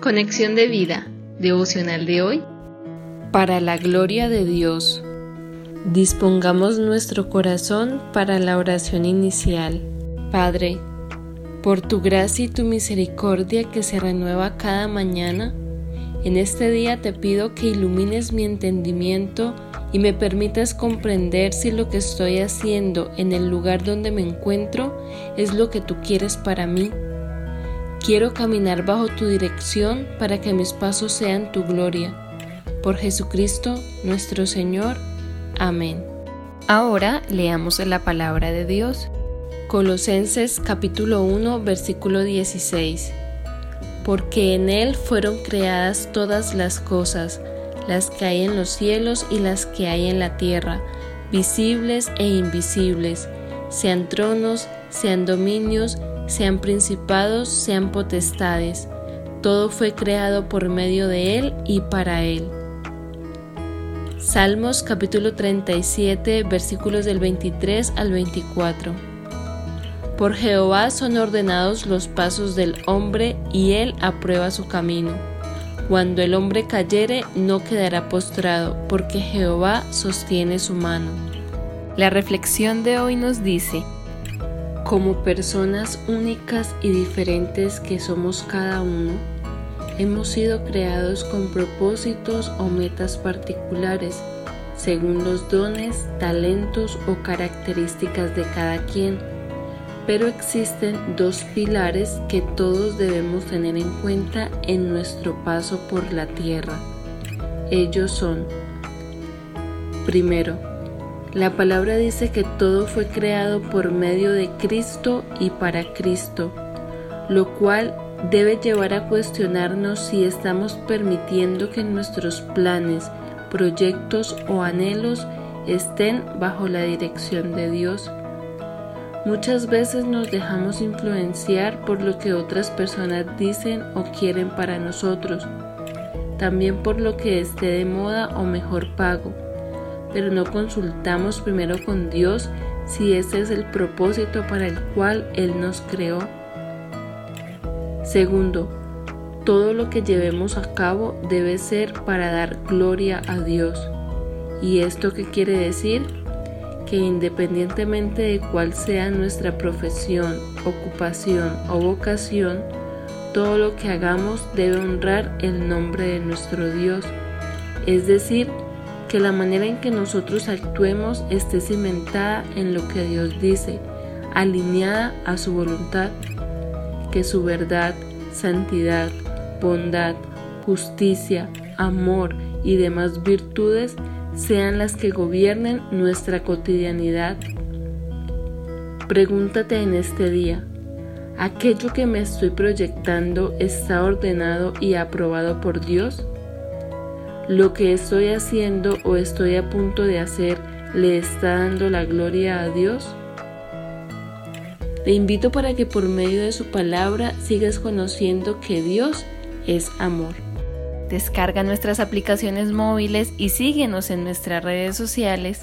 Conexión de vida, devocional de hoy. Para la gloria de Dios. Dispongamos nuestro corazón para la oración inicial. Padre, por tu gracia y tu misericordia que se renueva cada mañana, en este día te pido que ilumines mi entendimiento y me permitas comprender si lo que estoy haciendo en el lugar donde me encuentro es lo que tú quieres para mí. Quiero caminar bajo tu dirección para que mis pasos sean tu gloria. Por Jesucristo nuestro Señor. Amén. Ahora leamos la palabra de Dios. Colosenses capítulo 1 versículo 16. Porque en Él fueron creadas todas las cosas, las que hay en los cielos y las que hay en la tierra, visibles e invisibles, sean tronos, sean dominios, sean principados, sean potestades. Todo fue creado por medio de Él y para Él. Salmos capítulo 37 versículos del 23 al 24. Por Jehová son ordenados los pasos del hombre y Él aprueba su camino. Cuando el hombre cayere, no quedará postrado, porque Jehová sostiene su mano. La reflexión de hoy nos dice, como personas únicas y diferentes que somos cada uno, hemos sido creados con propósitos o metas particulares, según los dones, talentos o características de cada quien pero existen dos pilares que todos debemos tener en cuenta en nuestro paso por la tierra. Ellos son, primero, la palabra dice que todo fue creado por medio de Cristo y para Cristo, lo cual debe llevar a cuestionarnos si estamos permitiendo que nuestros planes, proyectos o anhelos estén bajo la dirección de Dios. Muchas veces nos dejamos influenciar por lo que otras personas dicen o quieren para nosotros, también por lo que esté de moda o mejor pago, pero no consultamos primero con Dios si ese es el propósito para el cual Él nos creó. Segundo, todo lo que llevemos a cabo debe ser para dar gloria a Dios. ¿Y esto qué quiere decir? que independientemente de cuál sea nuestra profesión, ocupación o vocación, todo lo que hagamos debe honrar el nombre de nuestro Dios, es decir, que la manera en que nosotros actuemos esté cimentada en lo que Dios dice, alineada a su voluntad, que su verdad, santidad, bondad, justicia, amor y demás virtudes sean las que gobiernen nuestra cotidianidad. Pregúntate en este día, ¿aquello que me estoy proyectando está ordenado y aprobado por Dios? ¿Lo que estoy haciendo o estoy a punto de hacer le está dando la gloria a Dios? Te invito para que por medio de su palabra sigas conociendo que Dios es amor. Descarga nuestras aplicaciones móviles y síguenos en nuestras redes sociales